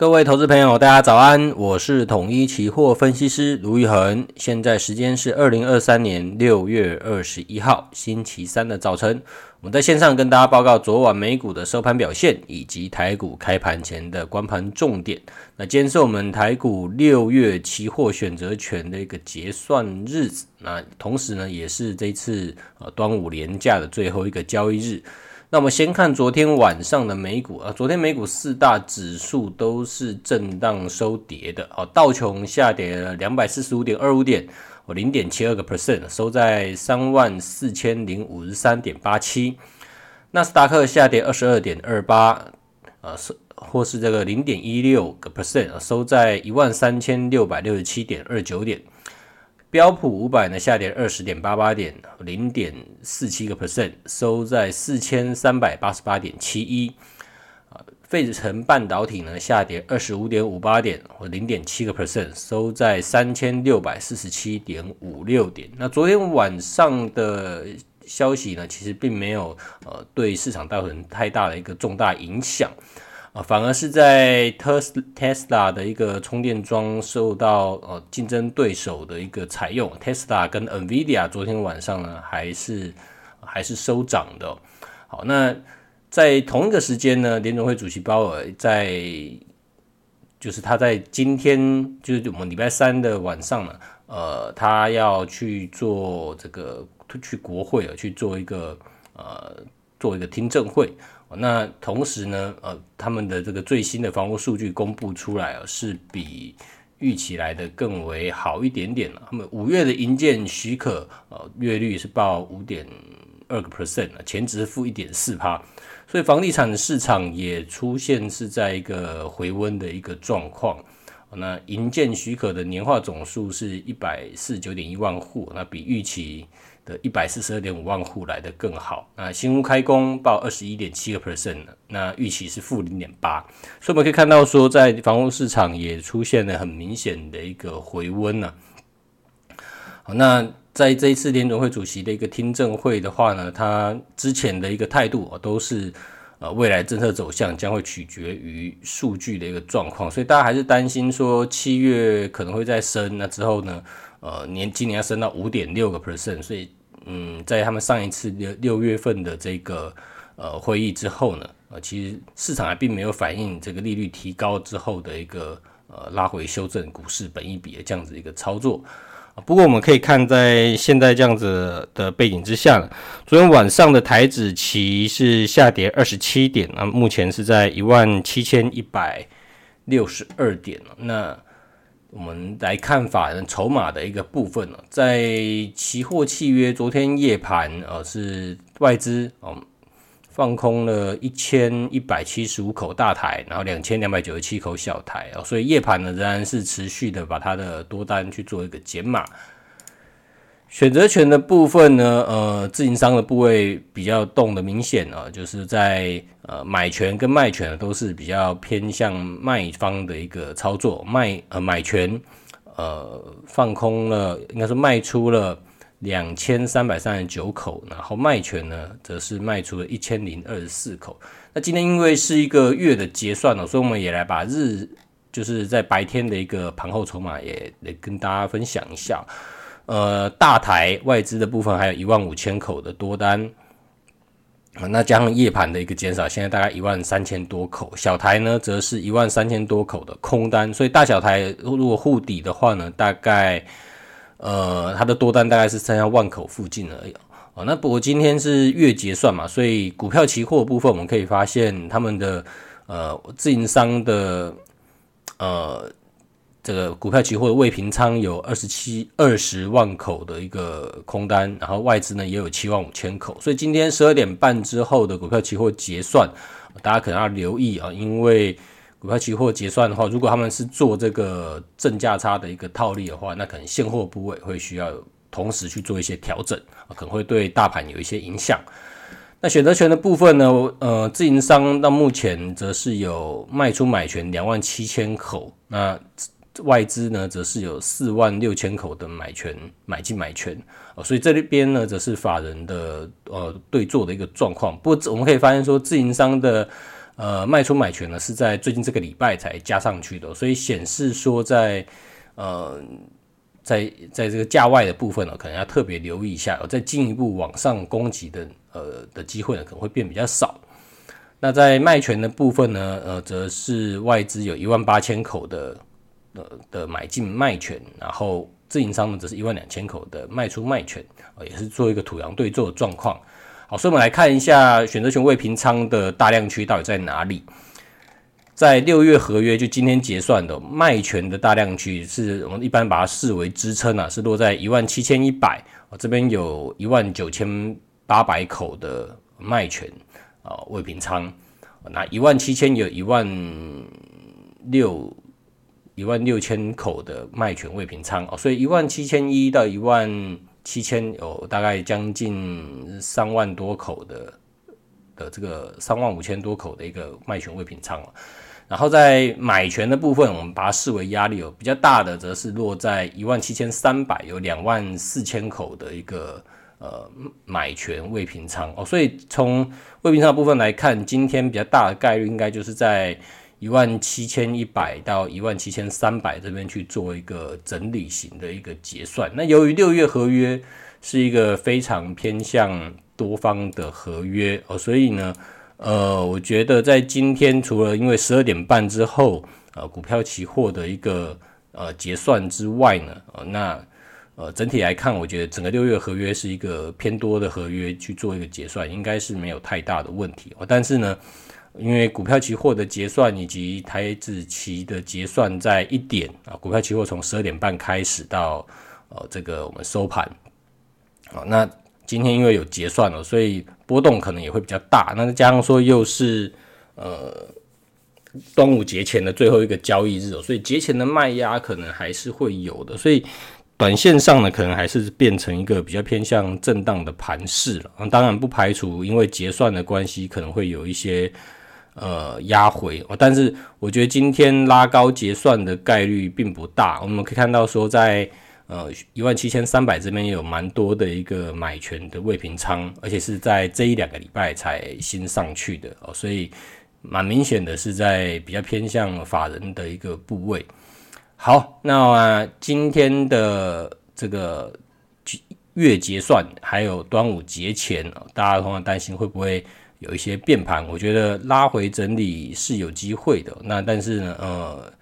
各位投资朋友，大家早安，我是统一期货分析师卢昱衡，现在时间是二零二三年六月二十一号星期三的早晨，我们在线上跟大家报告昨晚美股的收盘表现，以及台股开盘前的观盘重点。那今天是我们台股六月期货选择权的一个结算日子，那同时呢，也是这次呃端午连假的最后一个交易日。那我们先看昨天晚上的美股啊，昨天美股四大指数都是震荡收跌的哦，道琼下跌了两百四十五点二五点，哦零点七二个 percent，收在三万四千零五十三点八七，纳斯达克下跌二十二点二八，呃是或是这个零点一六个 percent，收在一万三千六百六十七点二九点。标普五百呢下跌二十点八八点，零点四七个 percent，收在四千三百八十八点七一。啊，费城半导体呢下跌二十五点五八点，或零点七个 percent，收在三千六百四十七点五六点。那昨天晚上的消息呢，其实并没有呃对市场造成太大的一个重大影响。啊，反而是在特斯特斯拉的一个充电桩受到呃竞争对手的一个采用，特斯拉跟 NVIDIA 昨天晚上呢还是还是收涨的。好，那在同一个时间呢，联总会主席鲍尔在就是他在今天就是我们礼拜三的晚上呢，呃，他要去做这个去国会啊去做一个呃做一个听证会。那同时呢，呃，他们的这个最新的房屋数据公布出来啊，是比预期来的更为好一点点了。他们五月的营建许可，呃，月率是报五点二个 percent，前值负一点四趴，所以房地产市场也出现是在一个回温的一个状况。那营建许可的年化总数是一百四十九点一万户，那比预期的一百四十二点五万户来的更好。那新屋开工报二十一点七个 percent，那预期是负零点八，所以我们可以看到说，在房屋市场也出现了很明显的一个回温呢。好，那在这一次联准会主席的一个听证会的话呢，他之前的一个态度都是。呃，未来政策走向将会取决于数据的一个状况，所以大家还是担心说七月可能会再升，那之后呢，呃，年今年要升到五点六个 percent，所以嗯，在他们上一次六六月份的这个呃会议之后呢，呃，其实市场还并没有反映这个利率提高之后的一个呃拉回修正股市本益比的这样子一个操作。不过我们可以看，在现在这样子的背景之下，昨天晚上的台指期是下跌二十七点，那目前是在一万七千一百六十二点。那我们来看法人筹码的一个部分，在期货契约昨天夜盘，呃，是外资哦。放空了一千一百七十五口大台，然后两千两百九十七口小台啊，所以夜盘呢仍然是持续的把它的多单去做一个减码。选择权的部分呢，呃，自营商的部位比较动的明显啊，就是在呃买权跟卖权都是比较偏向卖方的一个操作，卖呃买权呃放空了，应该是卖出了。两千三百三十九口，然后卖权呢，则是卖出了一千零二十四口。那今天因为是一个月的结算了，所以我们也来把日就是在白天的一个盘后筹码也来跟大家分享一下。呃，大台外资的部分还有一万五千口的多单，那加上夜盘的一个减少，现在大概一万三千多口。小台呢，则是一万三千多口的空单，所以大小台如果互抵的话呢，大概。呃，它的多单大概是剩下万口附近而已哦。那不过今天是月结算嘛，所以股票期货部分我们可以发现，他们的呃自营商的呃这个股票期货未平仓有二十七二十万口的一个空单，然后外资呢也有七万五千口。所以今天十二点半之后的股票期货结算，大家可能要留意啊，因为。股票期货结算的话，如果他们是做这个正价差的一个套利的话，那可能现货部位会需要同时去做一些调整，可能会对大盘有一些影响。那选择权的部分呢？呃，自营商到目前则是有卖出买权两万七千口，那外资呢则是有四万六千口的买权买进买权，所以这边呢则是法人的呃对做的一个状况。不过我们可以发现说，自营商的。呃，卖出买权呢是在最近这个礼拜才加上去的，所以显示说在呃在在这个价外的部分呢，可能要特别留意一下，再进一步往上攻击的呃的机会呢可能会变比较少。那在卖权的部分呢，呃，则是外资有一万八千口的呃的买进卖权，然后自营商呢则是一万两千口的卖出卖权，呃，也是做一个土洋对做的状况。好，所以我们来看一下选择权未平仓的大量区到底在哪里。在六月合约就今天结算的卖权的大量区，是我们一般把它视为支撑啊，是落在一万七千一百。我这边有一万九千八百口的卖权啊未平仓，那一万七千有一万六一万六千口的卖权未平仓哦，所以一万七千一到一万。七千有大概将近三万多口的的这个三万五千多口的一个卖权未平仓，然后在买权的部分，我们把它视为压力有比较大的，则是落在一万七千三百，有两万四千口的一个呃买权未平仓哦，所以从未平仓的部分来看，今天比较大的概率应该就是在。一万七千一百到一万七千三百这边去做一个整理型的一个结算。那由于六月合约是一个非常偏向多方的合约哦，所以呢，呃，我觉得在今天除了因为十二点半之后呃股票期货的一个呃结算之外呢，呃，那呃整体来看，我觉得整个六月合约是一个偏多的合约去做一个结算，应该是没有太大的问题哦。但是呢。因为股票期货的结算以及台指期的结算在一点啊，股票期货从十二点半开始到呃这个我们收盘啊，那今天因为有结算了，所以波动可能也会比较大。那加上说又是呃端午节前的最后一个交易日，所以节前的卖压可能还是会有的，所以短线上呢可能还是变成一个比较偏向震荡的盘势了。当然不排除因为结算的关系可能会有一些。呃，压回，但是我觉得今天拉高结算的概率并不大。我们可以看到说在，呃一万七千三百这边有蛮多的一个买权的未平仓，而且是在这一两个礼拜才新上去的哦，所以蛮明显的是在比较偏向法人的一个部位。好，那、呃、今天的这个月结算还有端午节前，大家通常担心会不会？有一些变盘，我觉得拉回整理是有机会的。那但是呢，呃，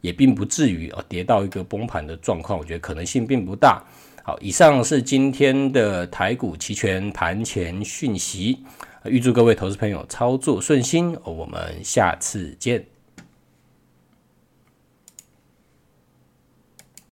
也并不至于啊跌到一个崩盘的状况，我觉得可能性并不大。好，以上是今天的台股期权盘前讯息，预祝各位投资朋友操作顺心，我们下次见。